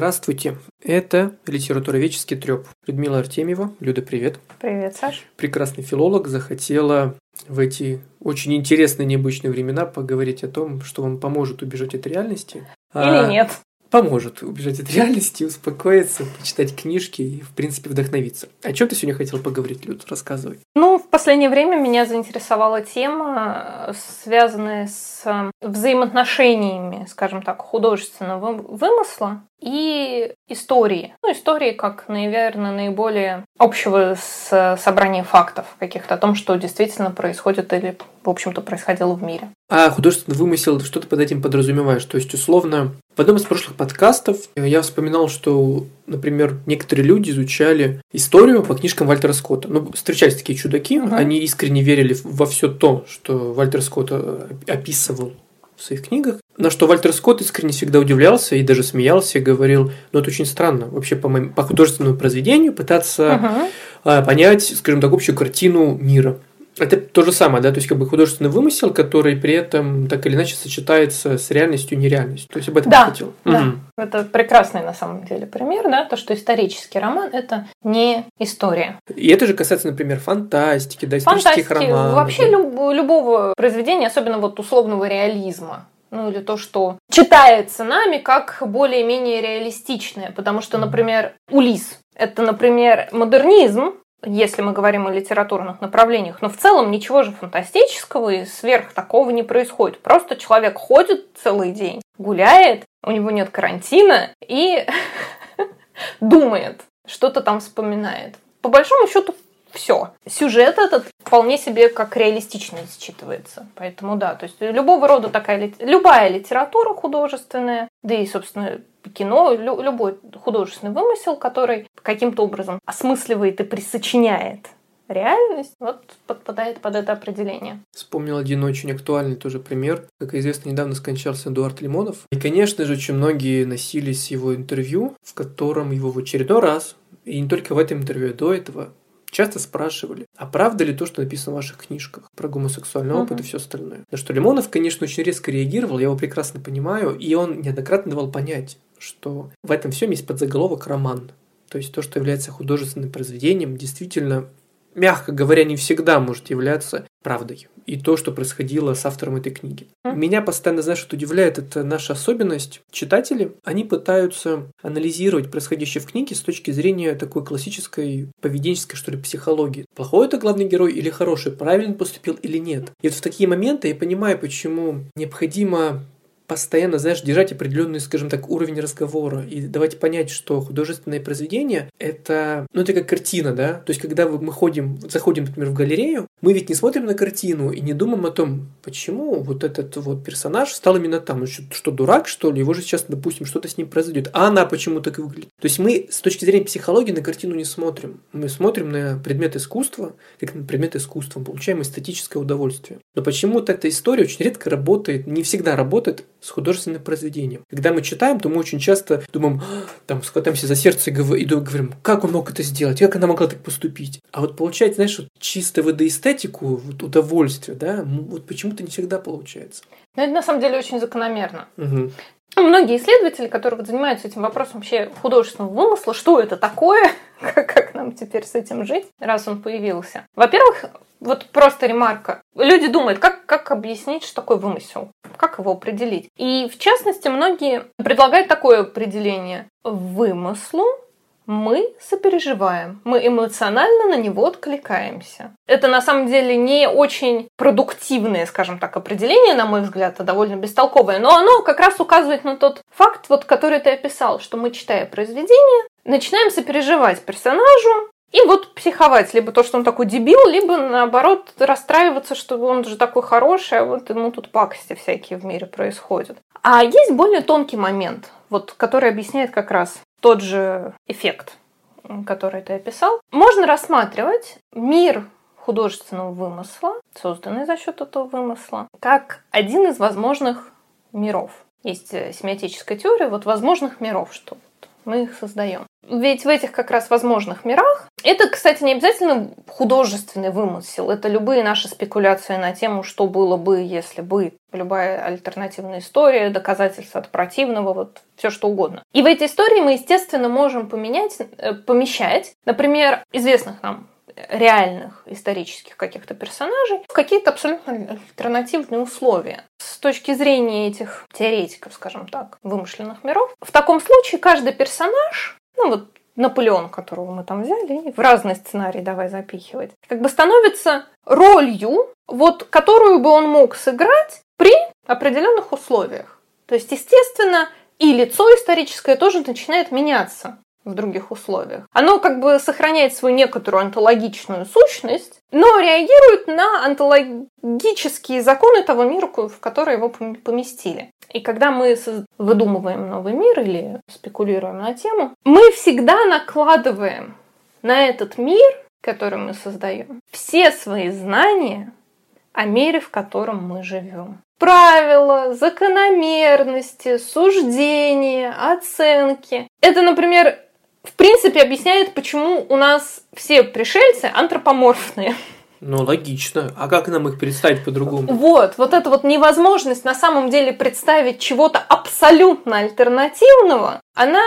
Здравствуйте, это литературоведческий треп. Людмила Артемьева. Люда, привет. Привет, Саш. Прекрасный филолог захотела в эти очень интересные необычные времена поговорить о том, что вам поможет убежать от реальности. Или а... нет поможет убежать от реальности, успокоиться, почитать книжки и, в принципе, вдохновиться. О чем ты сегодня хотел поговорить, Люд? Рассказывай. Ну, в последнее время меня заинтересовала тема, связанная с взаимоотношениями, скажем так, художественного вымысла и истории. Ну, истории как, наверное, наиболее общего с собрания фактов каких-то о том, что действительно происходит или, в общем-то, происходило в мире. А художественный вымысел, что ты под этим подразумеваешь? То есть, условно, в одном из прошлых подкастов я вспоминал, что, например, некоторые люди изучали историю по книжкам Вальтера Скотта. Ну, встречались такие чудаки, uh-huh. они искренне верили во все то, что Вальтер Скотт э, описывал в своих книгах. На что Вальтер Скотт искренне всегда удивлялся и даже смеялся и говорил, ну это очень странно, вообще по, моим, по художественному произведению пытаться uh-huh. понять, скажем так, общую картину мира. Это то же самое, да, то есть как бы художественный вымысел, который при этом так или иначе сочетается с реальностью и нереальностью. То есть об этом да, я хотел. Да, угу. это прекрасный на самом деле пример, да, то, что исторический роман – это не история. И это же касается, например, фантастики, да, исторических Фантастики, романов. вообще да. люб, любого произведения, особенно вот условного реализма ну или то, что читается нами как более-менее реалистичное, потому что, например, Улис – это, например, модернизм, если мы говорим о литературных направлениях. Но в целом ничего же фантастического и сверх такого не происходит. Просто человек ходит целый день, гуляет, у него нет карантина и думает, что-то там вспоминает. По большому счету все. Сюжет этот вполне себе как реалистичный считывается. Поэтому да, то есть любого рода такая, любая литература художественная, да и, собственно, кино, лю, любой художественный вымысел, который каким-то образом осмысливает и присочиняет реальность, вот подпадает под это определение. Вспомнил один очень актуальный тоже пример. Как известно, недавно скончался Эдуард Лимонов. И, конечно же, очень многие носились его интервью, в котором его в очередной раз, и не только в этом интервью, а до этого, часто спрашивали, а правда ли то, что написано в ваших книжках про гомосексуальный uh-huh. опыт и все остальное. На что Лимонов, конечно, очень резко реагировал, я его прекрасно понимаю, и он неоднократно давал понять, что в этом всем есть подзаголовок роман. То есть то, что является художественным произведением, действительно, мягко говоря, не всегда может являться правдой. И то, что происходило с автором этой книги. Меня постоянно, знаешь, что удивляет, это наша особенность. Читатели, они пытаются анализировать происходящее в книге с точки зрения такой классической поведенческой, что ли, психологии. Плохой это главный герой или хороший, правильно поступил или нет. И вот в такие моменты я понимаю, почему необходимо постоянно, знаешь, держать определенный, скажем так, уровень разговора и давайте понять, что художественное произведение — это, ну, это как картина, да? То есть, когда мы ходим, заходим, например, в галерею, мы ведь не смотрим на картину и не думаем о том, почему вот этот вот персонаж стал именно там. Ну, что, что дурак, что ли? Его же сейчас, допустим, что-то с ним произойдет. А она почему так выглядит? То есть, мы с точки зрения психологии на картину не смотрим. Мы смотрим на предмет искусства, как на предмет искусства, получаем эстетическое удовольствие. Но почему-то эта история очень редко работает, не всегда работает с художественным произведением. Когда мы читаем, то мы очень часто думаем, «А, там, схватаемся за сердце и говорим, как он мог это сделать, как она могла так поступить. А вот получается, знаешь, вот чисто водоэстетику, вот удовольствие, да, вот почему-то не всегда получается. Ну, это на самом деле очень закономерно. Угу. Многие исследователи, которые вот занимаются этим вопросом вообще художественного вымысла, что это такое, как, как нам теперь с этим жить, раз он появился. Во-первых, вот просто ремарка. Люди думают, как, как объяснить, что такое вымысел, как его определить. И в частности, многие предлагают такое определение. Вымыслу мы сопереживаем, мы эмоционально на него откликаемся. Это на самом деле не очень продуктивное, скажем так, определение, на мой взгляд, а довольно бестолковое, но оно как раз указывает на тот факт, вот, который ты описал, что мы, читая произведение, начинаем сопереживать персонажу, и вот психовать, либо то, что он такой дебил, либо наоборот расстраиваться, что он же такой хороший, а вот ему тут пакости всякие в мире происходят. А есть более тонкий момент, вот, который объясняет как раз тот же эффект, который ты описал. Можно рассматривать мир художественного вымысла, созданный за счет этого вымысла, как один из возможных миров. Есть семиотическая теория вот возможных миров, что мы их создаем. Ведь в этих как раз возможных мирах, это, кстати, не обязательно художественный вымысел, это любые наши спекуляции на тему, что было бы, если бы, любая альтернативная история, доказательства от противного, вот все что угодно. И в эти истории мы, естественно, можем поменять, э, помещать, например, известных нам реальных исторических каких-то персонажей в какие-то абсолютно альтернативные условия. С точки зрения этих теоретиков, скажем так, вымышленных миров, в таком случае каждый персонаж, ну вот Наполеон, которого мы там взяли, в разные сценарии давай запихивать, как бы становится ролью, вот, которую бы он мог сыграть при определенных условиях. То есть, естественно, и лицо историческое тоже начинает меняться в других условиях. Оно как бы сохраняет свою некоторую онтологичную сущность, но реагирует на онтологические законы того мира, в который его поместили. И когда мы выдумываем новый мир или спекулируем на тему, мы всегда накладываем на этот мир, который мы создаем, все свои знания о мире, в котором мы живем. Правила, закономерности, суждения, оценки. Это, например, в принципе, объясняет, почему у нас все пришельцы антропоморфные. Ну, логично. А как нам их представить по-другому? Вот, вот эта вот невозможность на самом деле представить чего-то абсолютно альтернативного, она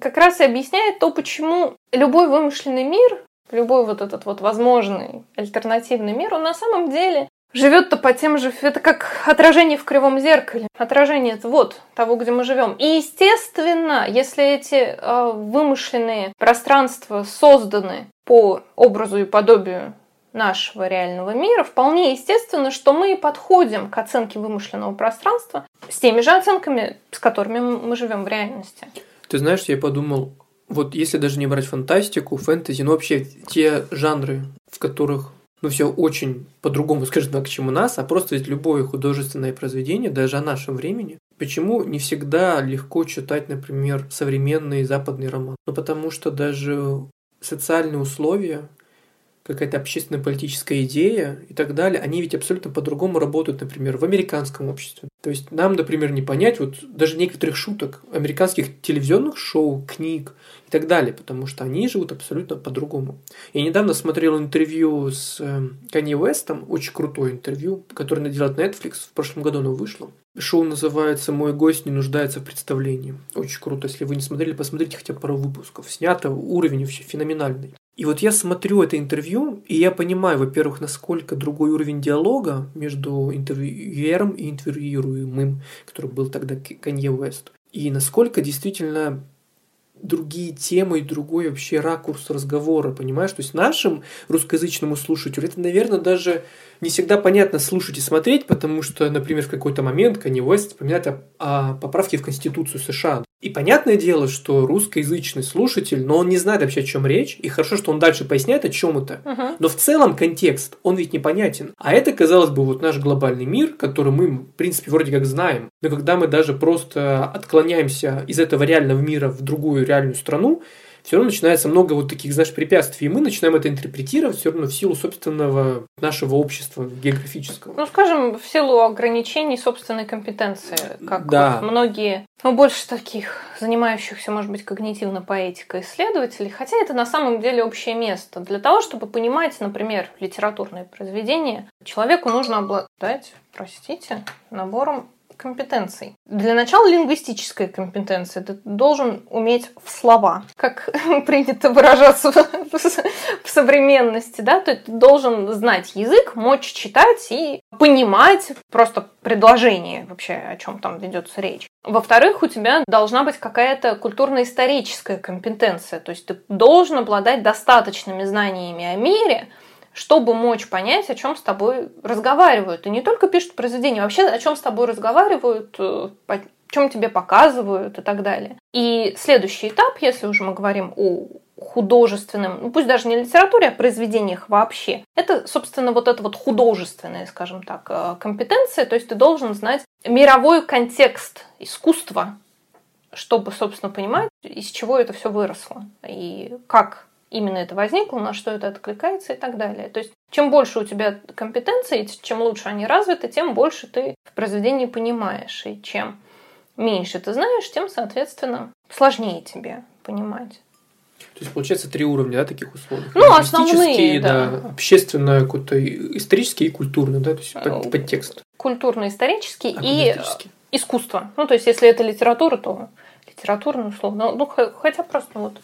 как раз и объясняет то, почему любой вымышленный мир, любой вот этот вот возможный альтернативный мир, он на самом деле живет-то по тем же... Это как отражение в кривом зеркале. Отражение вот того, где мы живем. И, естественно, если эти э, вымышленные пространства созданы по образу и подобию нашего реального мира, вполне естественно, что мы подходим к оценке вымышленного пространства с теми же оценками, с которыми мы живем в реальности. Ты знаешь, я подумал, вот если даже не брать фантастику, фэнтези, но вообще те жанры, в которых ну, все очень по-другому, скажем так, чем у нас, а просто ведь любое художественное произведение, даже о нашем времени, почему не всегда легко читать, например, современный западный роман? Ну, потому что даже социальные условия, какая-то общественно-политическая идея и так далее, они ведь абсолютно по-другому работают, например, в американском обществе. То есть нам, например, не понять вот даже некоторых шуток американских телевизионных шоу, книг так далее, потому что они живут абсолютно по-другому. Я недавно смотрел интервью с Канье Уэстом, очень крутое интервью, которое наделал Netflix, в прошлом году оно вышло. Шоу называется «Мой гость не нуждается в представлении». Очень круто. Если вы не смотрели, посмотрите хотя бы пару выпусков. Снято, уровень вообще феноменальный. И вот я смотрю это интервью, и я понимаю, во-первых, насколько другой уровень диалога между интервьюером и интервьюируемым, который был тогда Канье Уэст. И насколько действительно другие темы и другой вообще ракурс разговора, понимаешь? То есть нашим русскоязычному слушателю это, наверное, даже не всегда понятно слушать и смотреть, потому что, например, в какой-то момент Канье Уэст вспоминает о, о поправке в Конституцию США. И понятное дело, что русскоязычный слушатель, но он не знает вообще, о чем речь, и хорошо, что он дальше поясняет, о чем это. Uh-huh. Но в целом контекст, он ведь непонятен. А это, казалось бы, вот наш глобальный мир, который мы, в принципе, вроде как знаем. Но когда мы даже просто отклоняемся из этого реального мира в другую реальную страну, все равно начинается много вот таких, знаешь, препятствий. И мы начинаем это интерпретировать все равно в силу собственного нашего общества географического. Ну, скажем, в силу ограничений собственной компетенции, как да. вот многие, ну, больше таких занимающихся, может быть, когнитивно поэтикой исследователей, хотя это на самом деле общее место. Для того, чтобы понимать, например, литературные произведения, человеку нужно обладать, простите, набором компетенций. Для начала лингвистическая компетенция. Ты должен уметь в слова, как принято выражаться в современности, да, то есть ты должен знать язык, мочь читать и понимать просто предложение вообще, о чем там ведется речь. Во-вторых, у тебя должна быть какая-то культурно-историческая компетенция, то есть ты должен обладать достаточными знаниями о мире, чтобы мочь понять, о чем с тобой разговаривают. И не только пишут произведения, а вообще о чем с тобой разговаривают, э, о чем тебе показывают и так далее. И следующий этап, если уже мы говорим о художественном, ну пусть даже не литературе, а произведениях вообще. Это, собственно, вот это вот художественная, скажем так, э, компетенция, то есть ты должен знать мировой контекст искусства, чтобы, собственно, понимать, из чего это все выросло и как именно это возникло, на что это откликается и так далее. То есть чем больше у тебя компетенций, чем лучше они развиты, тем больше ты в произведении понимаешь. И чем меньше ты знаешь, тем, соответственно, сложнее тебе понимать. То есть, получается, три уровня, да, таких условий. Ну, основные, да. да. Общественно, какой-то исторический и культурный, да, то есть под, э, подтекст. Культурно-исторический а, и искусство. Ну, то есть, если это литература, то литературно, условно. Ну, хотя просто вот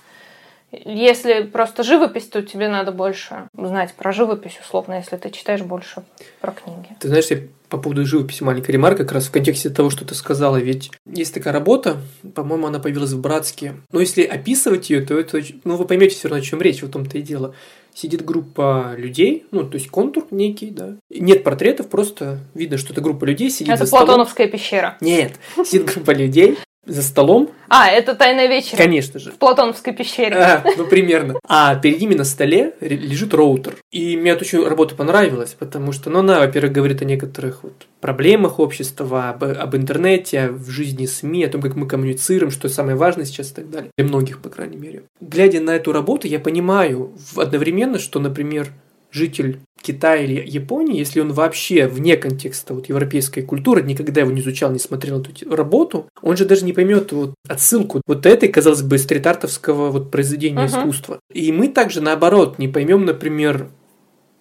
если просто живопись, то тебе надо больше знать про живопись, условно, если ты читаешь больше про книги. Ты знаешь, я по поводу живописи маленькая ремарка, как раз в контексте того, что ты сказала, ведь есть такая работа, по-моему, она появилась в Братске, но если описывать ее, то это, ну, вы поймете все равно, о чем речь, в том-то и дело. Сидит группа людей, ну, то есть контур некий, да. Нет портретов, просто видно, что это группа людей сидит Это Платоновская столом. пещера. Нет, сидит группа людей, за столом. А, это тайная вечер. Конечно же. В Платоновской пещере. А, ну, примерно. А перед ними на столе лежит роутер. И мне эта очень работа понравилась, потому что, ну, она, во-первых, говорит о некоторых вот проблемах общества, об, об интернете, в жизни СМИ, о том, как мы коммуницируем, что самое важное сейчас и так далее. Для многих, по крайней мере. Глядя на эту работу, я понимаю одновременно, что, например, житель Китая или Японии, если он вообще вне контекста вот европейской культуры, никогда его не изучал, не смотрел эту работу, он же даже не поймет вот отсылку вот этой, казалось бы, стрит-артовского вот произведения uh-huh. искусства. И мы также наоборот не поймем, например,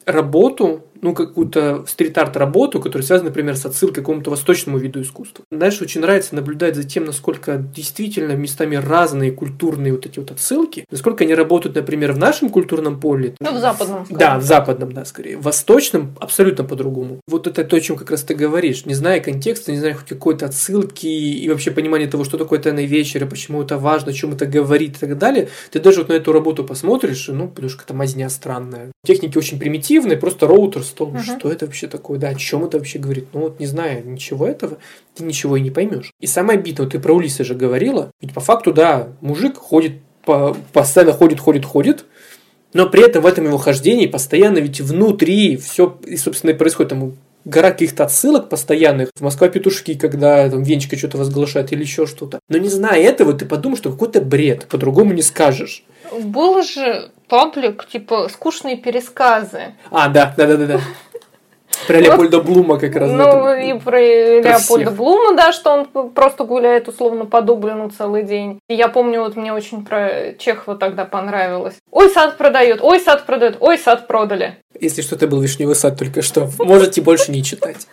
работу, ну, какую-то стрит-арт работу, которая связана, например, с отсылкой к какому-то восточному виду искусства. Дальше очень нравится наблюдать за тем, насколько действительно местами разные культурные вот эти вот отсылки, насколько они работают, например, в нашем культурном поле. Ну, в западном. Скорее. Да, в западном, да, скорее. В восточном абсолютно по-другому. Вот это то, о чем как раз ты говоришь. Не зная контекста, не зная хоть какой-то отсылки и вообще понимания того, что такое тайный вечер, и почему это важно, о чем это говорит и так далее, ты даже вот на эту работу посмотришь, ну, потому что это мазня странная. Техники очень примитивные, просто роутер стол. Угу. Что это вообще такое? Да, о чем это вообще говорит? Ну вот не знаю ничего этого, ты ничего и не поймешь. И самое обидное, вот ты про Улиса же говорила, ведь по факту, да, мужик ходит, по, постоянно ходит, ходит, ходит, но при этом в этом его хождении постоянно ведь внутри все, и, собственно, и происходит там гора каких-то отсылок постоянных. В Москва петушки, когда там Венечка что-то возглашает или еще что-то. Но не зная этого, ты подумаешь, что какой-то бред, по-другому не скажешь. Было же паблик, типа, скучные пересказы. А, да, да, да, да, да. Про Леопольда Блума как раз. Ну, и про Леопольда Блума, да, что он просто гуляет условно по Дублину целый день. И я помню, вот мне очень про Чехова тогда понравилось. Ой, сад продают, ой, сад продают, ой, сад продали. Если что-то был вишневый сад только что, можете больше не читать.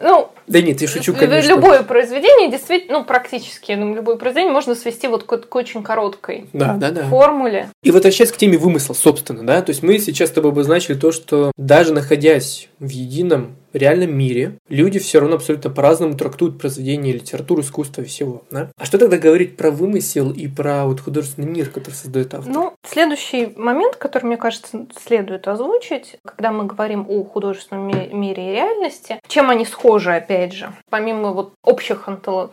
Ну, да нет, я шучу, конечно. Любое произведение, действительно, ну, практически, думаю, любое произведение можно свести вот к, к очень короткой да, да, да. формуле. И возвращаясь к теме вымысла, собственно, да, то есть мы сейчас с тобой обозначили то, что даже находясь в едином реальном мире люди все равно абсолютно по-разному трактуют произведения литературы, искусства и всего. Да? А что тогда говорить про вымысел и про вот художественный мир, который создает автор? Ну, следующий момент, который, мне кажется, следует озвучить, когда мы говорим о художественном мире и реальности, чем они схожи, опять же, помимо вот общих,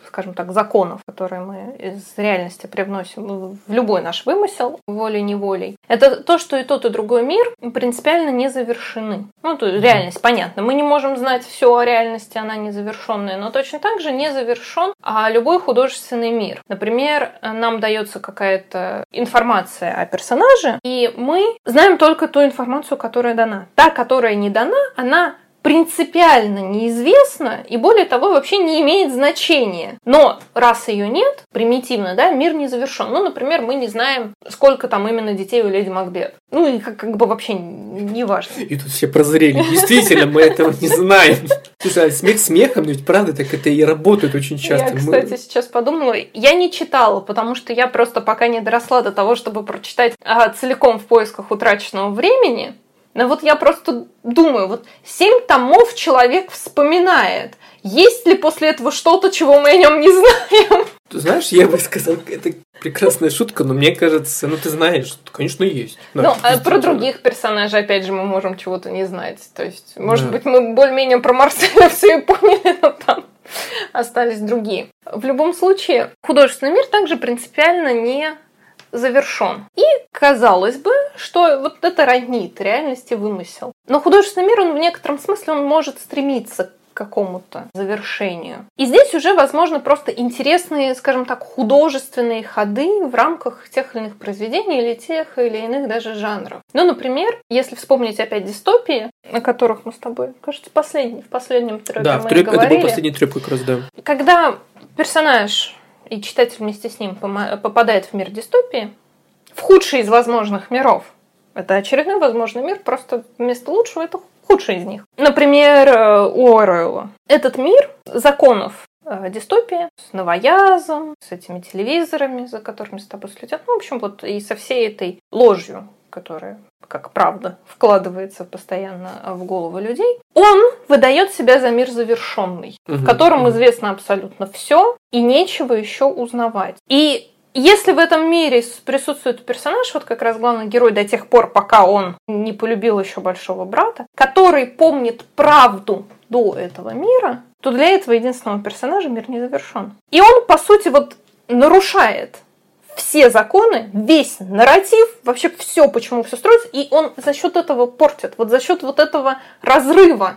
скажем так, законов, которые мы из реальности привносим в любой наш вымысел, волей-неволей, это то, что и тот, и другой мир принципиально не завершены. Ну, то реальность, понятно. Мы не можем можем знать все о реальности, она незавершенная, но точно так же не завершен а любой художественный мир. Например, нам дается какая-то информация о персонаже, и мы знаем только ту информацию, которая дана. Та, которая не дана, она принципиально неизвестна и более того вообще не имеет значения. Но раз ее нет, примитивно, да, мир не завершен. Ну, например, мы не знаем, сколько там именно детей у леди Макбет. Ну и как, как бы вообще не важно. И тут все прозрели. Действительно, мы этого не знаем. Слушай, а смех смехом, ведь правда так это и работает очень часто. Я, кстати, сейчас подумала, я не читала, потому что я просто пока не доросла до того, чтобы прочитать а, целиком в поисках утраченного времени. Но вот я просто думаю, вот семь томов человек вспоминает. Есть ли после этого что-то, чего мы о нем не знаем? Ты знаешь, я бы сказал, это прекрасная шутка, но мне кажется, ну ты знаешь, конечно, есть. Да, ну, а про других персонажей, опять же, мы можем чего-то не знать. То есть, может да. быть, мы более-менее про Марселя все и поняли, но там остались другие. В любом случае, художественный мир также принципиально не завершен. И казалось бы, что вот это роднит реальности вымысел. Но художественный мир, он в некотором смысле, он может стремиться к какому-то завершению. И здесь уже, возможно, просто интересные, скажем так, художественные ходы в рамках тех или иных произведений или тех или иных даже жанров. Ну, например, если вспомнить опять дистопии, о которых мы с тобой, кажется, последний, в последнем трёпе да, мы в трёп, говорили. это был последний трёп как раз, да. Когда персонаж и читатель вместе с ним попадает в мир дистопии, в худший из возможных миров. Это очередной возможный мир, просто вместо лучшего это худший из них. Например, э, у Оруэлла. Этот мир законов э, дистопия с новоязом, с этими телевизорами, за которыми с тобой следят. Ну, в общем, вот и со всей этой ложью, которая как правда вкладывается постоянно в головы людей, он выдает себя за мир завершенный, угу, в котором известно абсолютно все и нечего еще узнавать. И если в этом мире присутствует персонаж, вот как раз главный герой до тех пор, пока он не полюбил еще большого брата, который помнит правду до этого мира, то для этого единственного персонажа мир не завершен. И он, по сути, вот нарушает все законы, весь нарратив, вообще все, почему все строится, и он за счет этого портит, вот за счет вот этого разрыва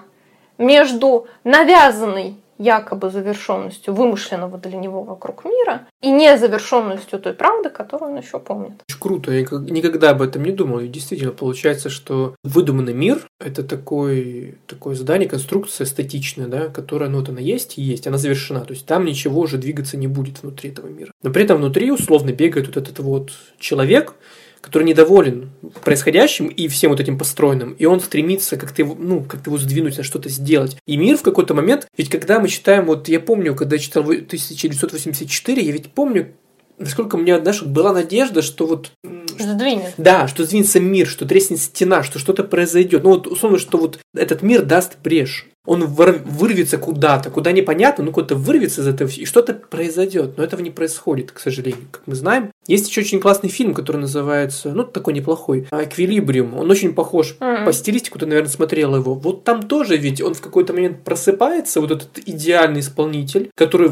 между навязанной якобы завершенностью вымышленного для него вокруг мира и незавершенностью той правды, которую он еще помнит. Очень круто, я никогда об этом не думал. И действительно, получается, что выдуманный мир – это такой, такое здание, конструкция статичная, да, которая, ну, вот она есть и есть, она завершена. То есть там ничего уже двигаться не будет внутри этого мира. Но при этом внутри условно бегает вот этот вот человек, который недоволен происходящим и всем вот этим построенным, и он стремится как-то его, ну, как-то его сдвинуть на что-то сделать. И мир в какой-то момент, ведь когда мы читаем, вот я помню, когда я читал 1984, я ведь помню, насколько у меня, знаешь, была надежда, что вот... Сдвинет. Да, что сдвинется мир, что треснет стена, что что-то произойдет. Ну вот, условно, что вот этот мир даст брешь он вырвется куда-то, куда непонятно, ну куда-то вырвется из этого, и что-то произойдет. Но этого не происходит, к сожалению, как мы знаем. Есть еще очень классный фильм, который называется, ну, такой неплохой, «Эквилибриум». Он очень похож mm-hmm. по стилистику, ты, наверное, смотрел его. Вот там тоже ведь он в какой-то момент просыпается, вот этот идеальный исполнитель, который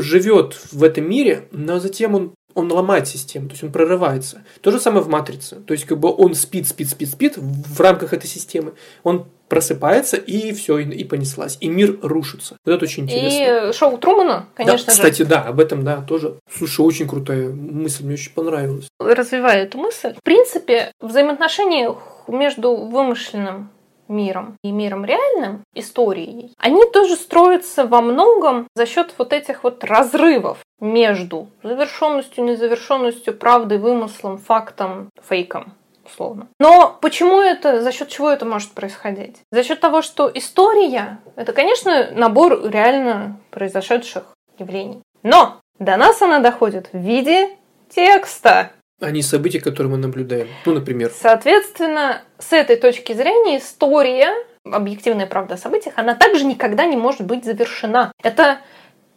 живет в этом мире, но затем он он ломает систему, то есть он прорывается. То же самое в матрице. То есть как бы он спит, спит, спит, спит в рамках этой системы. Он просыпается и все, и, и понеслась. И мир рушится. Вот это очень интересно. И шоу Трумана, конечно да, же. Кстати, да, об этом, да, тоже. Слушай, очень крутая мысль, мне очень понравилась. Развивая эту мысль, в принципе, взаимоотношения между вымышленным миром и миром реальным, историей, они тоже строятся во многом за счет вот этих вот разрывов между завершенностью, незавершенностью, правдой, вымыслом, фактом, фейком условно. Но почему это, за счет чего это может происходить? За счет того, что история – это, конечно, набор реально произошедших явлений. Но до нас она доходит в виде текста. А не события, которые мы наблюдаем. Ну, например. Соответственно, с этой точки зрения история, объективная правда о событиях, она также никогда не может быть завершена. Это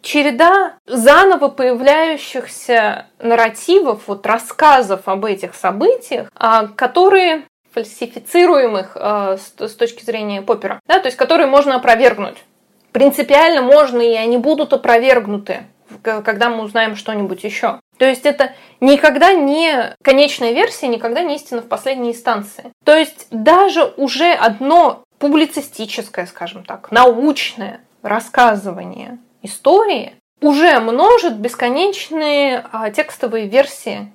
череда заново появляющихся нарративов, вот рассказов об этих событиях, а, которые фальсифицируемых а, с точки зрения Поппера, да, то есть которые можно опровергнуть. Принципиально можно, и они будут опровергнуты, когда мы узнаем что-нибудь еще. То есть это никогда не конечная версия, никогда не истина в последней инстанции. То есть даже уже одно публицистическое, скажем так, научное рассказывание истории уже множит бесконечные а, текстовые версии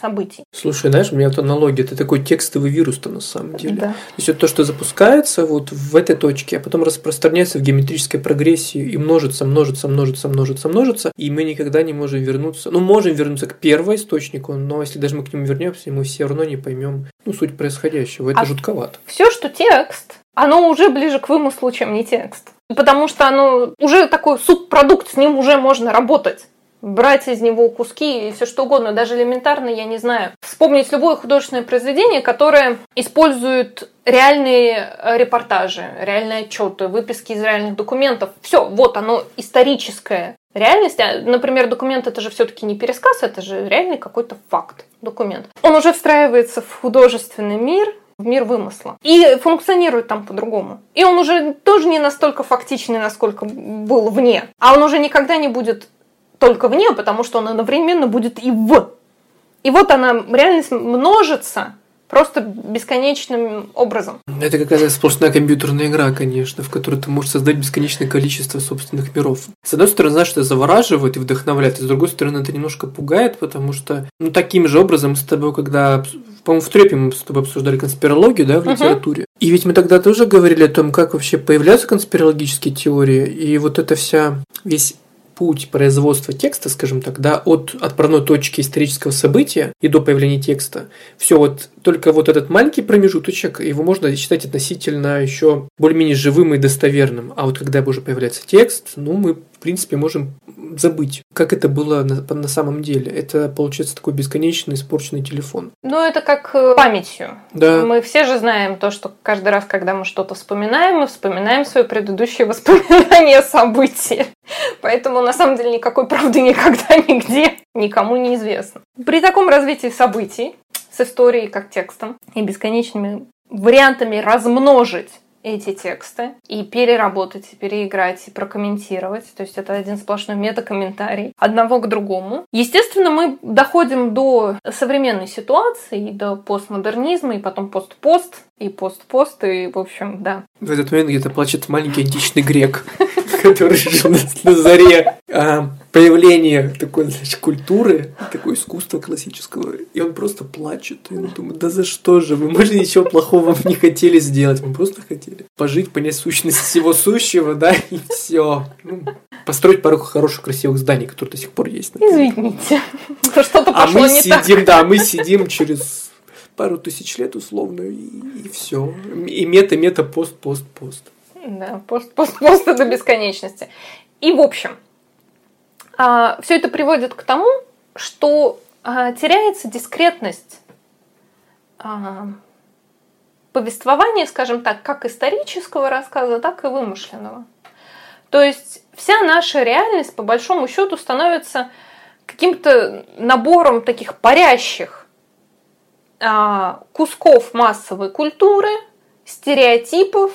событий. Слушай, знаешь, у меня вот аналогия, это такой текстовый вирус-то на самом деле. Да. То есть это то, что запускается вот в этой точке, а потом распространяется в геометрической прогрессии и множится, множится, множится, множится, множится, и мы никогда не можем вернуться, ну, можем вернуться к первоисточнику, но если даже мы к нему вернемся, мы все равно не поймем, ну, суть происходящего. Это а жутковато. Все, что текст, оно уже ближе к вымыслу, чем не текст. Потому что оно уже такой субпродукт, с ним уже можно работать брать из него куски и все что угодно, даже элементарно, я не знаю. Вспомнить любое художественное произведение, которое использует реальные э, репортажи, реальные отчеты, выписки из реальных документов. Все, вот оно историческое реальность. А, например, документ это же все-таки не пересказ, это же реальный какой-то факт, документ. Он уже встраивается в художественный мир, в мир вымысла. И функционирует там по-другому. И он уже тоже не настолько фактичный, насколько был вне. А он уже никогда не будет только вне, потому что он одновременно будет и в. И вот она, реальность множится просто бесконечным образом. Это какая-то сплошная компьютерная игра, конечно, в которой ты можешь создать бесконечное количество собственных миров. С одной стороны, знаешь, это завораживает и вдохновляет, а с другой стороны, это немножко пугает, потому что, ну, таким же образом с тобой, когда по-моему, в Трепе мы с тобой обсуждали конспирологию, да, в литературе. Uh-huh. И ведь мы тогда тоже говорили о том, как вообще появляются конспирологические теории, и вот эта вся, весь путь производства текста, скажем так, да, от отправной точки исторического события и до появления текста, все вот только вот этот маленький промежуточек, его можно считать относительно еще более-менее живым и достоверным. А вот когда уже появляется текст, ну, мы, принципе, можем забыть, как это было на, на самом деле. Это, получается, такой бесконечный испорченный телефон. Ну, это как э, памятью. Да. Мы все же знаем то, что каждый раз, когда мы что-то вспоминаем, мы вспоминаем свои предыдущие воспоминания события. Поэтому, на самом деле, никакой правды никогда нигде никому не известно. При таком развитии событий с историей как текстом и бесконечными вариантами размножить эти тексты и переработать, и переиграть, и прокомментировать. То есть это один сплошной метакомментарий одного к другому. Естественно, мы доходим до современной ситуации, до постмодернизма, и потом пост-пост, и пост-пост, и, в общем, да. В этот момент где-то плачет маленький античный грек, который жил на заре а, появления такой, значит, культуры, такое искусства классического, и он просто плачет. И он думает, да за что же вы? Мы же ничего плохого не хотели сделать, мы просто хотели пожить, понять сущность всего сущего, да, и все. Ну, построить пару хороших, красивых зданий, которые до сих пор есть. Например. Извините, что-то а мы не сидим, так. Да, мы сидим через пару тысяч лет условно, и, и все. И мета, мета, пост, пост, пост. Да, пост, пост, пост до бесконечности. И в общем, а, все это приводит к тому, что а, теряется дискретность а, повествования, скажем так, как исторического рассказа, так и вымышленного. То есть вся наша реальность, по большому счету, становится каким-то набором таких парящих кусков массовой культуры, стереотипов,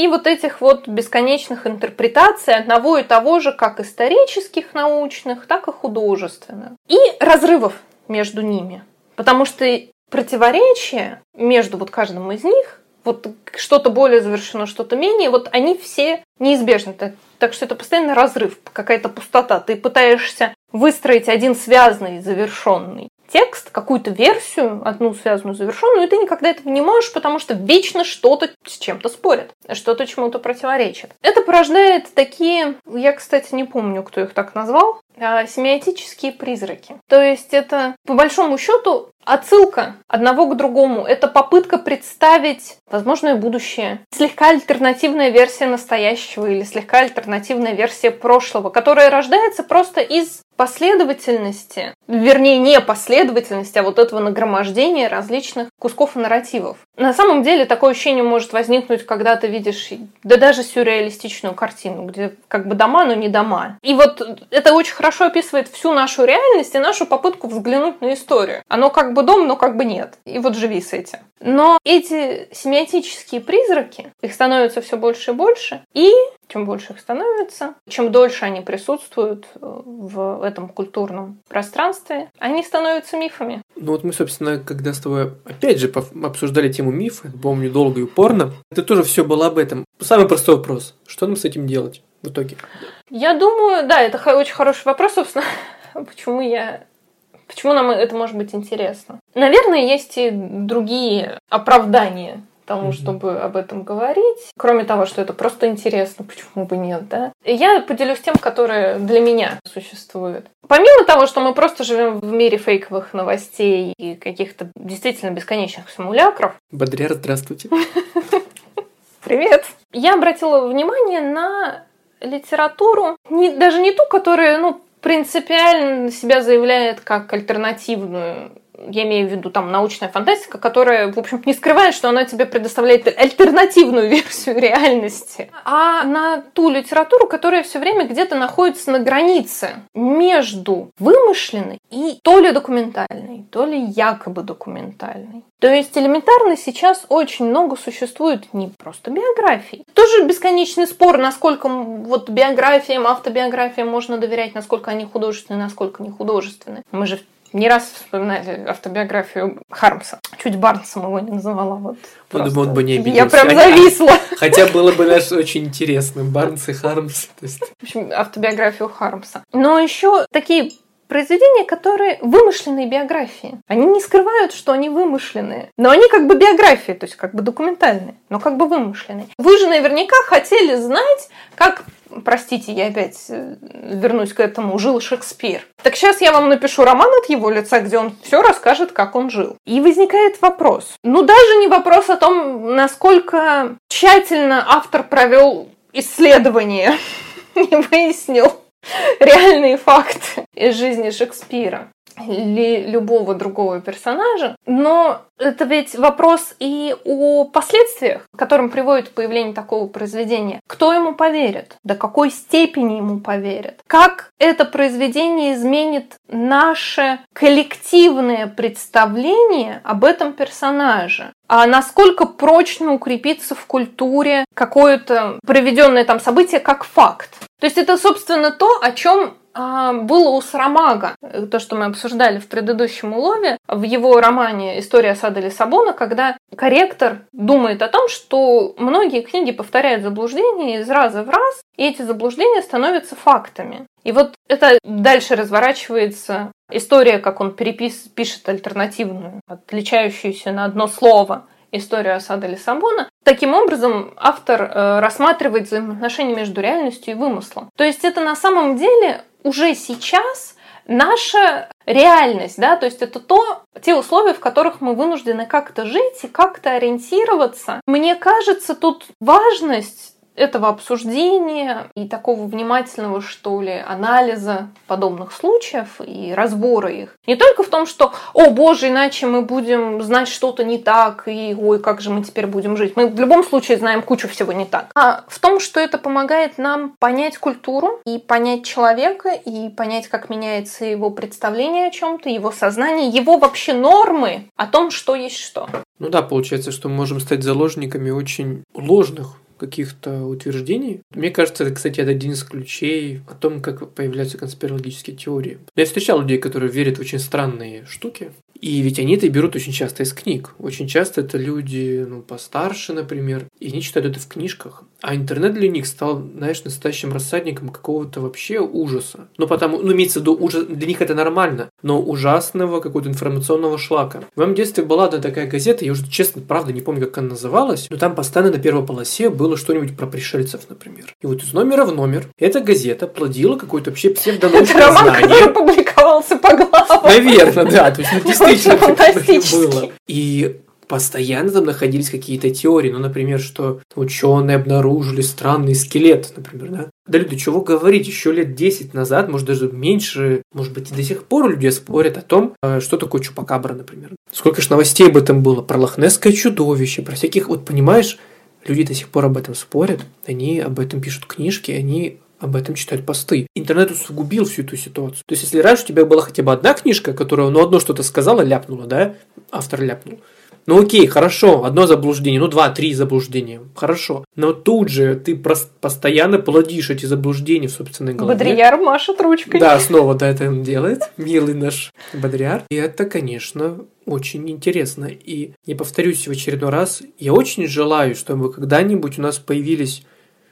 и вот этих вот бесконечных интерпретаций одного и того же, как исторических, научных, так и художественных. И разрывов между ними. Потому что противоречия между вот каждым из них, вот что-то более завершено, что-то менее, вот они все неизбежны. Так, что это постоянно разрыв, какая-то пустота. Ты пытаешься выстроить один связанный, завершенный текст, какую-то версию, одну связанную завершенную, и ты никогда этого не можешь, потому что вечно что-то с чем-то спорит, что-то чему-то противоречит. Это порождает такие, я, кстати, не помню, кто их так назвал, а, семиотические призраки. То есть это, по большому счету, отсылка одного к другому. Это попытка представить возможное будущее. Слегка альтернативная версия настоящего или слегка альтернативная версия прошлого, которая рождается просто из последовательности, вернее, не последовательности, а вот этого нагромождения различных кусков нарративов. На самом деле такое ощущение может возникнуть, когда ты видишь, да даже сюрреалистичную картину, где как бы дома, но не дома. И вот это очень хорошо описывает всю нашу реальность и нашу попытку взглянуть на историю. Оно как бы дом, но как бы нет. И вот живи с этим. Но эти семиотические призраки, их становится все больше и больше, и чем больше их становится, чем дольше они присутствуют э, в этом культурном пространстве, они становятся мифами. Ну вот мы, собственно, когда с тобой опять же обсуждали тему мифа, помню, долго и упорно, это тоже все было об этом. Самый простой вопрос. Что нам с этим делать в итоге? Я думаю, да, это очень хороший вопрос, собственно, почему я Почему нам это может быть интересно? Наверное, есть и другие оправдания тому, чтобы об этом говорить. Кроме того, что это просто интересно, почему бы нет, да? Я поделюсь тем, которые для меня существуют. Помимо того, что мы просто живем в мире фейковых новостей и каких-то действительно бесконечных симулякров. Бодряр, здравствуйте. Привет. Я обратила внимание на литературу, не, даже не ту, которая, ну, принципиально себя заявляет как альтернативную я имею в виду там научная фантастика, которая, в общем не скрывает, что она тебе предоставляет альтернативную версию реальности, а на ту литературу, которая все время где-то находится на границе между вымышленной и то ли документальной, то ли якобы документальной. То есть элементарно сейчас очень много существует не просто биографий. Тоже бесконечный спор, насколько вот биографиям, автобиографиям можно доверять, насколько они художественные, насколько не художественные. Мы же не раз вспоминали автобиографию Хармса. Чуть Барнсом его не называла. Вот, Он, просто. он бы не обиделся. Я прям зависла. Хотя было бы даже очень интересно. Барнс и Хармс. То есть... В общем, автобиографию Хармса. Но еще такие произведения, которые вымышленные биографии. Они не скрывают, что они вымышленные, но они как бы биографии, то есть как бы документальные, но как бы вымышленные. Вы же наверняка хотели знать, как простите, я опять э, вернусь к этому, жил Шекспир. Так сейчас я вам напишу роман от его лица, где он все расскажет, как он жил. И возникает вопрос. Ну, даже не вопрос о том, насколько тщательно автор провел исследование и выяснил реальные факты из жизни Шекспира или любого другого персонажа, но это ведь вопрос и о последствиях, к которым приводит появление такого произведения. Кто ему поверит? До какой степени ему поверят? Как это произведение изменит наше коллективное представление об этом персонаже? А насколько прочно укрепиться в культуре какое-то проведенное там событие как факт? То есть это, собственно, то, о чем было у Сарамага, то, что мы обсуждали в предыдущем улове, в его романе «История сада Лиссабона», когда корректор думает о том, что многие книги повторяют заблуждения из раза в раз, и эти заблуждения становятся фактами. И вот это дальше разворачивается история, как он перепис, пишет альтернативную, отличающуюся на одно слово историю осады Лиссабона. Таким образом, автор э, рассматривает взаимоотношения между реальностью и вымыслом. То есть это на самом деле уже сейчас наша реальность, да, то есть это то, те условия, в которых мы вынуждены как-то жить и как-то ориентироваться. Мне кажется, тут важность этого обсуждения и такого внимательного, что ли, анализа подобных случаев и разбора их. Не только в том, что, о боже, иначе мы будем знать что-то не так, и ой, как же мы теперь будем жить. Мы в любом случае знаем кучу всего не так. А в том, что это помогает нам понять культуру и понять человека, и понять, как меняется его представление о чем-то, его сознание, его вообще нормы о том, что есть что. Ну да, получается, что мы можем стать заложниками очень ложных каких-то утверждений. Мне кажется, это, кстати, это один из ключей о том, как появляются конспирологические теории. Я встречал людей, которые верят в очень странные штуки, и ведь они это берут очень часто из книг. Очень часто это люди, ну, постарше, например, и они читают это в книжках. А интернет для них стал, знаешь, настоящим рассадником какого-то вообще ужаса. Ну, потому, ну, имеется в виду, ужас, для них это нормально, но ужасного какого-то информационного шлака. В моем детстве была да, такая газета, я уже, честно, правда, не помню, как она называлась, но там постоянно на первой полосе было что-нибудь про пришельцев, например. И вот из номера в номер эта газета плодила какое-то вообще псевдонаучное знание. публиковался по главам. Наверное, да, то есть, ну, действительно, было. И постоянно там находились какие-то теории, ну, например, что ученые обнаружили странный скелет, например, да. Да люди, чего говорить, еще лет 10 назад, может даже меньше, может быть и до сих пор люди спорят о том, э, что такое чупакабра, например. Сколько ж новостей об этом было, про лохнесское чудовище, про всяких, вот понимаешь, люди до сих пор об этом спорят, они об этом пишут книжки, они об этом читают посты. Интернет усугубил всю эту ситуацию. То есть, если раньше у тебя была хотя бы одна книжка, которая, ну, одно что-то сказала, ляпнула, да, автор ляпнул, ну окей, хорошо, одно заблуждение, ну два-три заблуждения, хорошо. Но тут же ты постоянно плодишь эти заблуждения в собственной голове. Бодрияр машет ручкой. Да, снова да, это он делает, милый наш Бодрияр. И это, конечно, очень интересно. И я повторюсь в очередной раз, я очень желаю, чтобы когда-нибудь у нас появились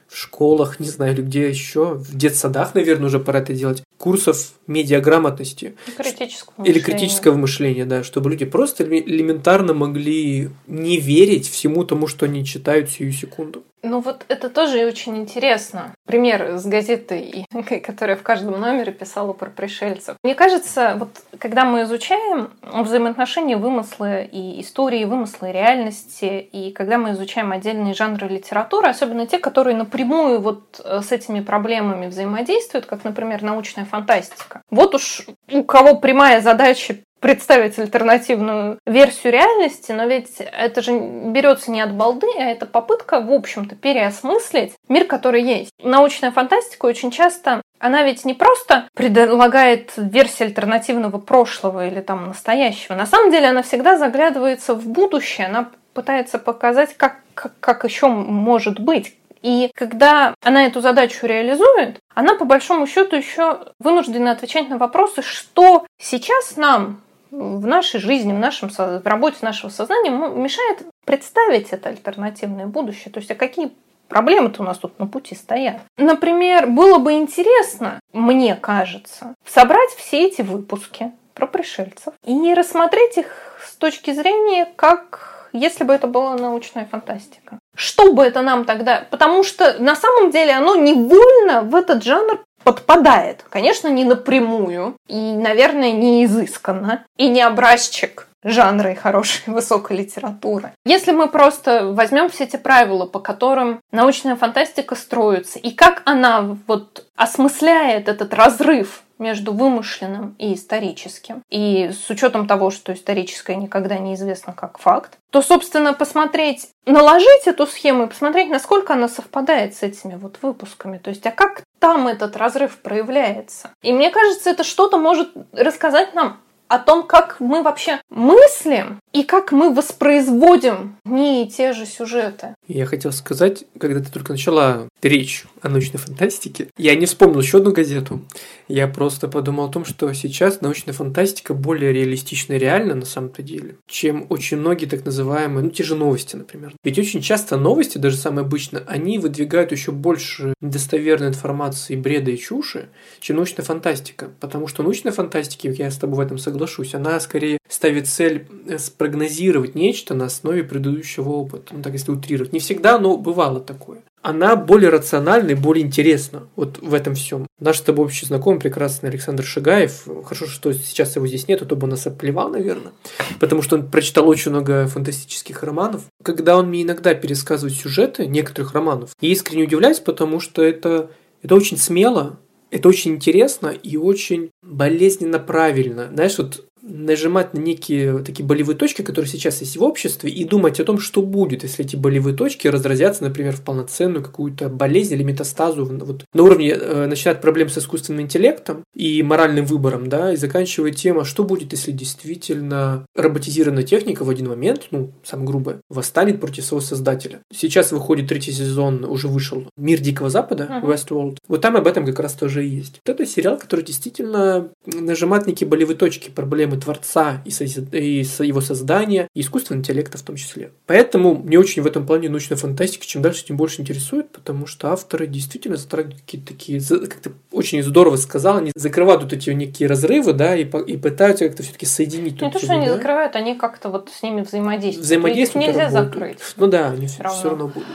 в школах, не знаю, или где еще, в детсадах, наверное, уже пора это делать, курсов медиаграмотности. Критического Или критического мышления, да, чтобы люди просто элементарно могли не верить всему тому, что они читают сию секунду. Ну вот это тоже очень интересно. Пример с газеты, которая в каждом номере писала про пришельцев. Мне кажется, вот когда мы изучаем взаимоотношения вымысла и истории, вымысла и реальности, и когда мы изучаем отдельные жанры литературы, особенно те, которые напрямую вот э, с этими проблемами взаимодействуют, как, например, научная фантастика. Вот уж у кого прямая задача представить альтернативную версию реальности, но ведь это же берется не от балды, а это попытка, в общем-то, переосмыслить мир, который есть. Научная фантастика очень часто она ведь не просто предлагает версии альтернативного прошлого или там настоящего. На самом деле она всегда заглядывается в будущее, она пытается показать, как, как, как еще может быть, и когда она эту задачу реализует, она по большому счету еще вынуждена отвечать на вопросы, что сейчас нам в нашей жизни, в, нашем, в работе нашего сознания мешает представить это альтернативное будущее. То есть, а какие проблемы-то у нас тут на пути стоят. Например, было бы интересно, мне кажется, собрать все эти выпуски про пришельцев и рассмотреть их с точки зрения, как если бы это была научная фантастика. Что бы это нам тогда... Потому что на самом деле оно невольно в этот жанр подпадает. Конечно, не напрямую и, наверное, не изысканно и не образчик жанра и хорошей высокой литературы. Если мы просто возьмем все эти правила, по которым научная фантастика строится, и как она вот осмысляет этот разрыв между вымышленным и историческим, и с учетом того, что историческое никогда не известно как факт, то, собственно, посмотреть, наложить эту схему и посмотреть, насколько она совпадает с этими вот выпусками. То есть, а как там этот разрыв проявляется? И мне кажется, это что-то может рассказать нам о том, как мы вообще мыслим и как мы воспроизводим не те же сюжеты. Я хотел сказать, когда ты только начала речь о научной фантастике, я не вспомнил еще одну газету. Я просто подумал о том, что сейчас научная фантастика более реалистична и реальна на самом-то деле, чем очень многие так называемые, ну, те же новости, например. Ведь очень часто новости, даже самые обычные, они выдвигают еще больше недостоверной информации, бреда и чуши, чем научная фантастика. Потому что научная фантастика, я с тобой в этом соглашусь, она скорее ставит цель э, спрогнозировать нечто на основе предыдущего опыта. Ну, так если утрировать. Не всегда, но бывало такое она более рациональна и более интересна вот в этом всем. Наш с тобой общий знакомый, прекрасный Александр Шигаев, хорошо, что сейчас его здесь нет, а то бы он нас оплевал, наверное, потому что он прочитал очень много фантастических романов. Когда он мне иногда пересказывает сюжеты некоторых романов, я искренне удивляюсь, потому что это, это очень смело, это очень интересно и очень болезненно правильно. Знаешь, вот нажимать на некие такие болевые точки, которые сейчас есть в обществе, и думать о том, что будет, если эти болевые точки разразятся, например, в полноценную какую-то болезнь или метастазу вот, на уровне э, начинает проблем с искусственным интеллектом и моральным выбором, да, и заканчивая тем, а что будет, если действительно роботизированная техника в один момент, ну, самое грубое, восстанет против своего создателя. Сейчас выходит третий сезон, уже вышел «Мир Дикого Запада», uh-huh. Westworld. Вот там об этом как раз тоже и есть. Вот это сериал, который действительно нажимает некие болевые точки, проблемы Творца и, и его создания, и искусственного интеллекта в том числе. Поэтому мне очень в этом плане научная фантастика чем дальше, тем больше интересует, потому что авторы действительно затрагивают какие-то такие, как ты очень здорово сказал, они закрывают вот эти некие разрывы, да, и, и пытаются как-то все-таки соединить. Не то, что они да? закрывают, они как-то вот с ними взаимодействуют. Взаимодействуют. Нельзя работают. закрыть. Ну да, они все равно. все равно будут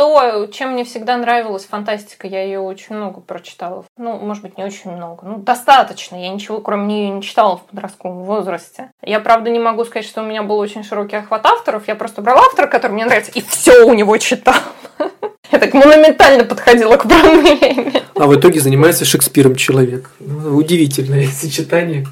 то, чем мне всегда нравилась фантастика, я ее очень много прочитала. Ну, может быть, не очень много. Ну, достаточно. Я ничего, кроме нее, не читала в подростковом возрасте. Я, правда, не могу сказать, что у меня был очень широкий охват авторов. Я просто брала автора, который мне нравится, и все у него читала. Я так монументально подходила к проблеме. А в итоге занимается Шекспиром человек. Ну, удивительное сочетание.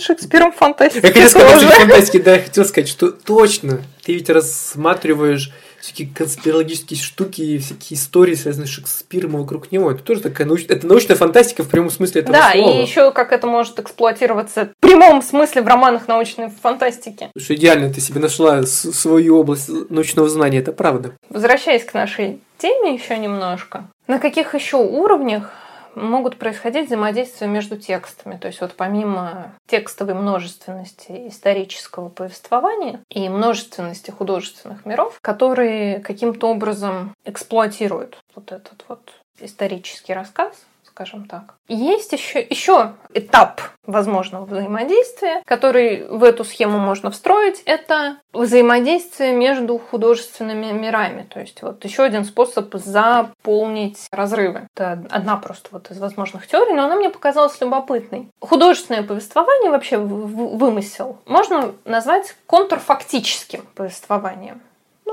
Шекспиром фантастики. Я хотел сказать фантастики, да, я хотел сказать, что точно. Ты ведь рассматриваешь всякие конспирологические штуки, и всякие истории, связанные с Шекспиром и вокруг него. Это тоже такая научная, это научная фантастика в прямом смысле этого да, слова. Да, и еще как это может эксплуатироваться в прямом смысле в романах научной фантастики. Что идеально ты себе нашла свою область научного знания, это правда. Возвращаясь к нашей теме еще немножко. На каких еще уровнях могут происходить взаимодействия между текстами. То есть вот помимо текстовой множественности исторического повествования и множественности художественных миров, которые каким-то образом эксплуатируют вот этот вот исторический рассказ, скажем так. Есть еще, еще этап возможного взаимодействия, который в эту схему можно встроить. Это взаимодействие между художественными мирами. То есть вот еще один способ заполнить разрывы. Это одна просто вот из возможных теорий, но она мне показалась любопытной. Художественное повествование, вообще вымысел, можно назвать контрфактическим повествованием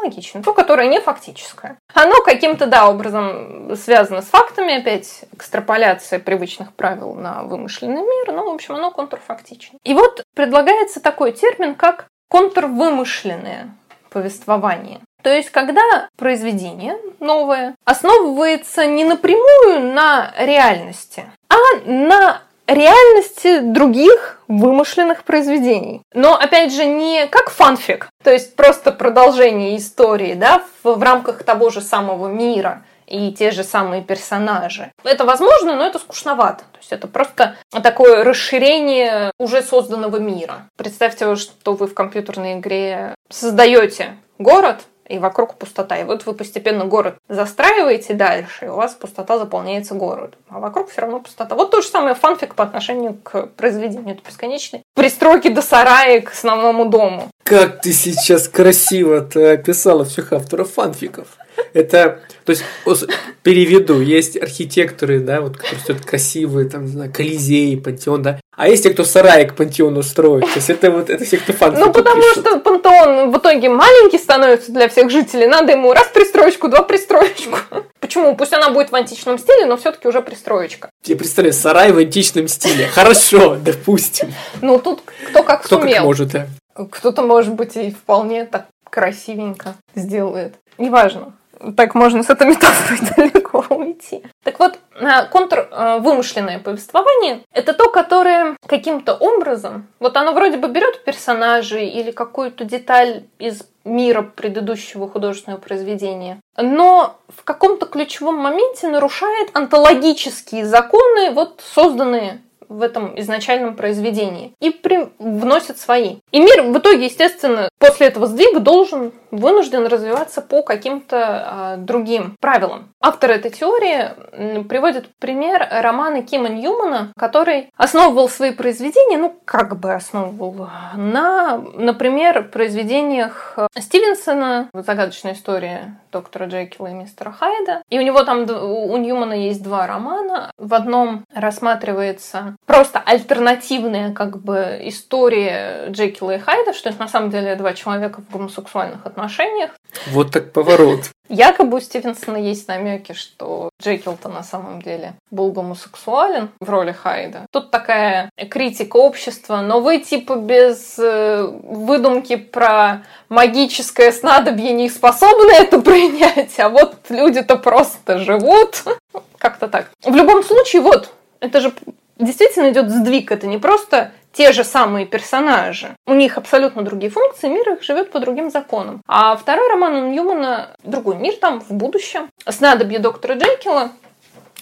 логично. То, которое не фактическое. Оно каким-то, да, образом связано с фактами, опять экстраполяция привычных правил на вымышленный мир, но, в общем, оно контрфактично. И вот предлагается такой термин, как контрвымышленное повествование. То есть, когда произведение новое основывается не напрямую на реальности, а на реальности других вымышленных произведений. Но, опять же, не как фанфик, то есть просто продолжение истории, да, в, в рамках того же самого мира и те же самые персонажи. Это возможно, но это скучновато. То есть это просто такое расширение уже созданного мира. Представьте, что вы в компьютерной игре создаете город, и вокруг пустота. И вот вы постепенно город застраиваете дальше, и у вас пустота заполняется город. А вокруг все равно пустота. Вот то же самое фанфик по отношению к произведению. Это бесконечный. Пристройки до сарая к основному дому. Как ты сейчас красиво описала всех авторов фанфиков. Это, то есть, переведу, есть архитекторы, да, вот, которые строят красивые, там, не знаю, Колизей, Пантеон, да, а есть те, кто сарай к пантеону строит. То есть это вот это все, кто фан. Ну, потому пишут. что пантеон в итоге маленький становится для всех жителей. Надо ему раз пристроечку, два пристроечку. Почему? Пусть она будет в античном стиле, но все-таки уже пристроечка. Я представляю, сарай в античном стиле. Хорошо, допустим. Ну, тут кто как кто сумел. Кто как может, да. Кто-то, может быть, и вполне так красивенько сделает. Неважно так можно с этой метафорой далеко уйти. Так вот, контур э, вымышленное повествование – это то, которое каким-то образом, вот оно вроде бы берет персонажей или какую-то деталь из мира предыдущего художественного произведения, но в каком-то ключевом моменте нарушает антологические законы, вот созданные в этом изначальном произведении и при... вносят свои. И мир в итоге, естественно, после этого сдвига должен вынужден развиваться по каким-то э, другим правилам. Автор этой теории приводит пример романа Кима Ньюмана, который основывал свои произведения, ну, как бы основывал, на, например, произведениях Стивенсона «Загадочная история доктора Джекила и мистера Хайда». И у него там, у Ньюмана есть два романа. В одном рассматривается просто альтернативная как бы история Джекила и Хайда, что это на самом деле два человека в гомосексуальных отношениях. Вот так поворот. Якобы у Стивенсона есть намеки, что Джекил-то на самом деле был гомосексуален в роли Хайда. Тут такая критика общества, но вы типа без э, выдумки про магическое снадобье не способны это принять, а вот люди-то просто живут. Как-то так. В любом случае, вот, это же действительно идет сдвиг. Это не просто те же самые персонажи. У них абсолютно другие функции, мир их живет по другим законам. А второй роман Ньюмана другой мир там в будущем. Снадобье доктора Джекила.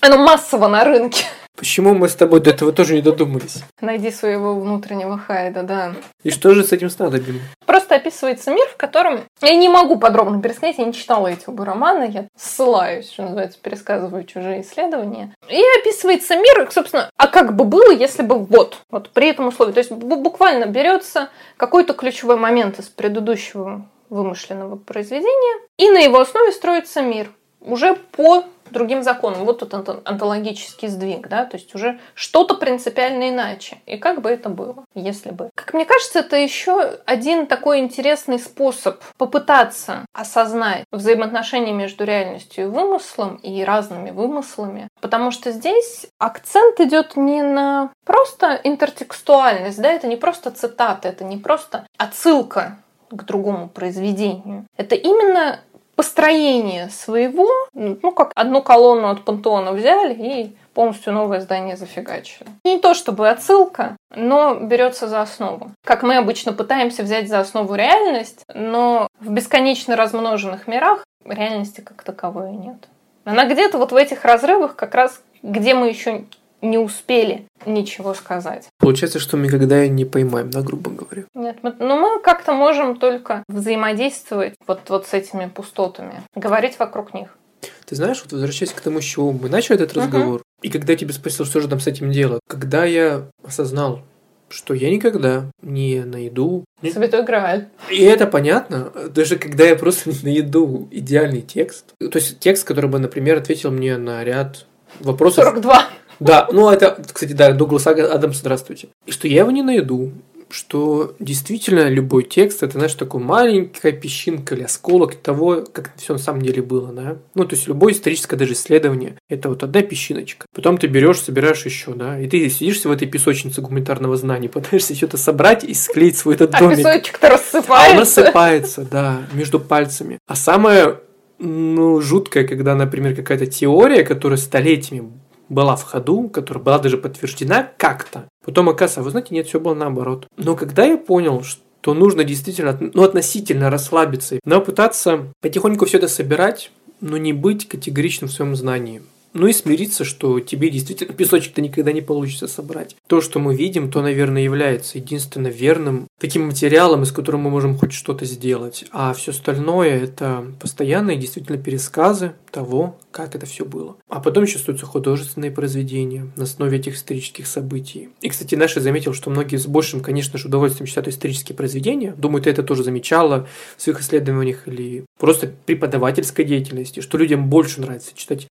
Оно массово на рынке. Почему мы с тобой до этого тоже не додумались? Найди своего внутреннего Хайда, да. И что же с этим снадобьем? Просто описывается мир, в котором... Я не могу подробно пересказать, я не читала эти оба романа, я ссылаюсь, что называется, пересказываю чужие исследования. И описывается мир, собственно, а как бы было, если бы вот, вот при этом условии. То есть буквально берется какой-то ключевой момент из предыдущего вымышленного произведения, и на его основе строится мир уже по другим законам. Вот тут антологический сдвиг, да, то есть уже что-то принципиально иначе. И как бы это было, если бы. Как мне кажется, это еще один такой интересный способ попытаться осознать взаимоотношения между реальностью и вымыслом и разными вымыслами. Потому что здесь акцент идет не на просто интертекстуальность, да, это не просто цитата, это не просто отсылка к другому произведению. Это именно построение своего, ну, как одну колонну от пантеона взяли и полностью новое здание зафигачили. Не то чтобы отсылка, но берется за основу. Как мы обычно пытаемся взять за основу реальность, но в бесконечно размноженных мирах реальности как таковой нет. Она где-то вот в этих разрывах как раз, где мы еще не успели ничего сказать. Получается, что мы никогда не поймаем, да, грубо говоря? Нет, мы, ну, мы как-то можем только взаимодействовать вот, вот с этими пустотами, говорить вокруг них. Ты знаешь, вот возвращаясь к тому, с чего мы начали этот разговор, uh-huh. и когда я тебе спросил, что же там с этим делать, когда я осознал, что я никогда не найду... Святой Грааль. И это понятно, даже когда я просто не найду идеальный текст. То есть текст, который бы, например, ответил мне на ряд вопросов... 42. Да, ну это, кстати, да, Дуглас Адамс, здравствуйте. И что я его не найду, что действительно любой текст это, знаешь, такой маленькая песчинка или осколок того, как все на самом деле было, да. Ну, то есть любое историческое даже исследование это вот одна песчиночка. Потом ты берешь, собираешь еще, да, и ты сидишься в этой песочнице гуманитарного знания, пытаешься что-то собрать и склеить свой этот а домик. А песочек-то рассыпается. А он рассыпается, да, между пальцами. А самое ну, жуткое, когда, например, какая-то теория, которая столетиями была в ходу, которая была даже подтверждена как-то. Потом оказывается, вы знаете, нет, все было наоборот. Но когда я понял, что нужно действительно, ну, относительно расслабиться, но пытаться потихоньку все это собирать, но не быть категоричным в своем знании. Ну и смириться, что тебе действительно песочек-то никогда не получится собрать. То, что мы видим, то, наверное, является единственно верным таким материалом, из которого мы можем хоть что-то сделать. А все остальное – это постоянные действительно пересказы того, как это все было. А потом еще остаются художественные произведения на основе этих исторических событий. И, кстати, Наша заметил, что многие с большим, конечно же, удовольствием читают исторические произведения. Думаю, ты это тоже замечала в своих исследованиях или просто преподавательской деятельности, что людям больше нравится читать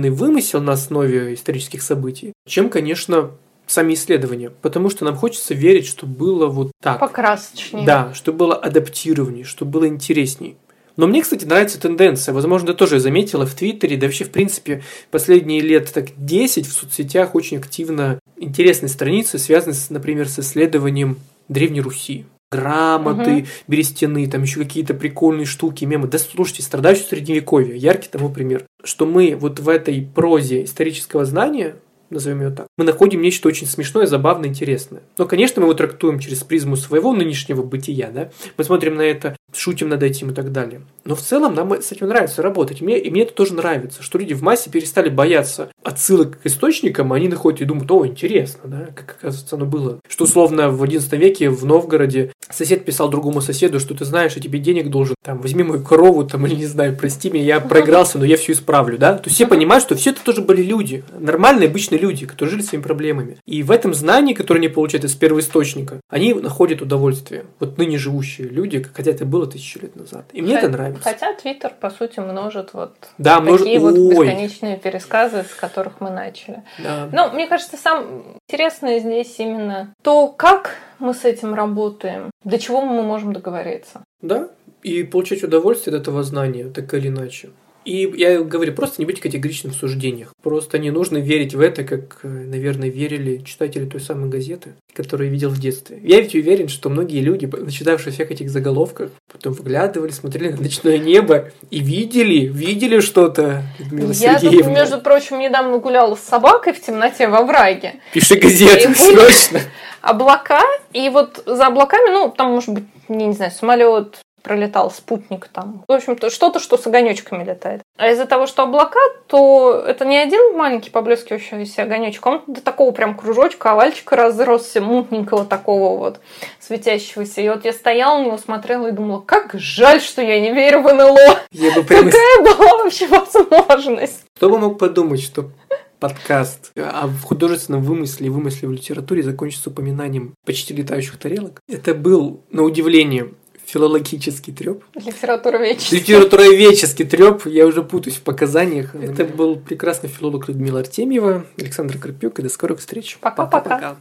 художественный вымысел на основе исторических событий, чем, конечно, сами исследования, потому что нам хочется верить, что было вот так. Покрасочнее. Да, что было адаптированнее, что было интересней. Но мне, кстати, нравится тенденция. Возможно, ты тоже заметила в Твиттере, да вообще, в принципе, последние лет так 10 в соцсетях очень активно интересные страницы, связанные, с, например, с исследованием Древней Руси. Грамоты, угу. берестяны, там еще какие-то прикольные штуки, мемы. Да слушайте, страдающий средневековье, яркий тому пример. Что мы вот в этой прозе исторического знания назовем ее так, мы находим нечто очень смешное, забавное, интересное. Но, конечно, мы его трактуем через призму своего нынешнего бытия, да, мы смотрим на это, шутим над этим и так далее. Но в целом нам с этим нравится работать. И мне, и мне это тоже нравится, что люди в массе перестали бояться отсылок к источникам, они находят и думают, о, интересно, да, как оказывается оно было. Что, условно, в XI веке в Новгороде сосед писал другому соседу, что ты знаешь, я тебе денег должен, там, возьми мою корову, там, или не знаю, прости меня, я проигрался, но я все исправлю, да. То есть все понимают, что все это тоже были люди, нормальные, обычные люди, которые жили своими проблемами. И в этом знании, которое они получают из первоисточника, они находят удовольствие. Вот ныне живущие люди, хотя это было тысячу лет назад. И мне Хотя, это нравится. Хотя Твиттер, по сути, множит вот да, такие множит... вот Ой. бесконечные пересказы, с которых мы начали. Да. Но мне кажется, самое интересное здесь именно то, как мы с этим работаем, до чего мы можем договориться. Да, и получать удовольствие от этого знания, так или иначе. И я говорю, просто не быть категоричным в суждениях. Просто не нужно верить в это, как, э, наверное, верили читатели той самой газеты, которую я видел в детстве. Я ведь уверен, что многие люди, начитавшие всех этих заголовках, потом выглядывали, смотрели на ночное небо и видели, видели что-то, Людмила Я тут, между прочим, недавно гуляла с собакой в темноте во враге. Пиши газету, срочно. Облака, и вот за облаками, ну, там, может быть, не, не знаю, самолет, пролетал спутник там. В общем-то, что-то, что с огонечками летает. А из-за того, что облака, то это не один маленький поблескивающийся огонечек, он до такого прям кружочка, овальчика разросся, мутненького такого вот светящегося. И вот я стояла на него, смотрела и думала, как жаль, что я не верю в НЛО. Я бы прям... Какая была вообще возможность? Кто бы мог подумать, что подкаст о художественном вымысле и вымысле в литературе закончится упоминанием почти летающих тарелок. Это был, на удивление, филологический треп. Литературоведческий. Литературоведческий треп. Я уже путаюсь в показаниях. Это был прекрасный филолог Людмила Артемьева, Александр Карпюк. И до скорых встреч. Пока-пока.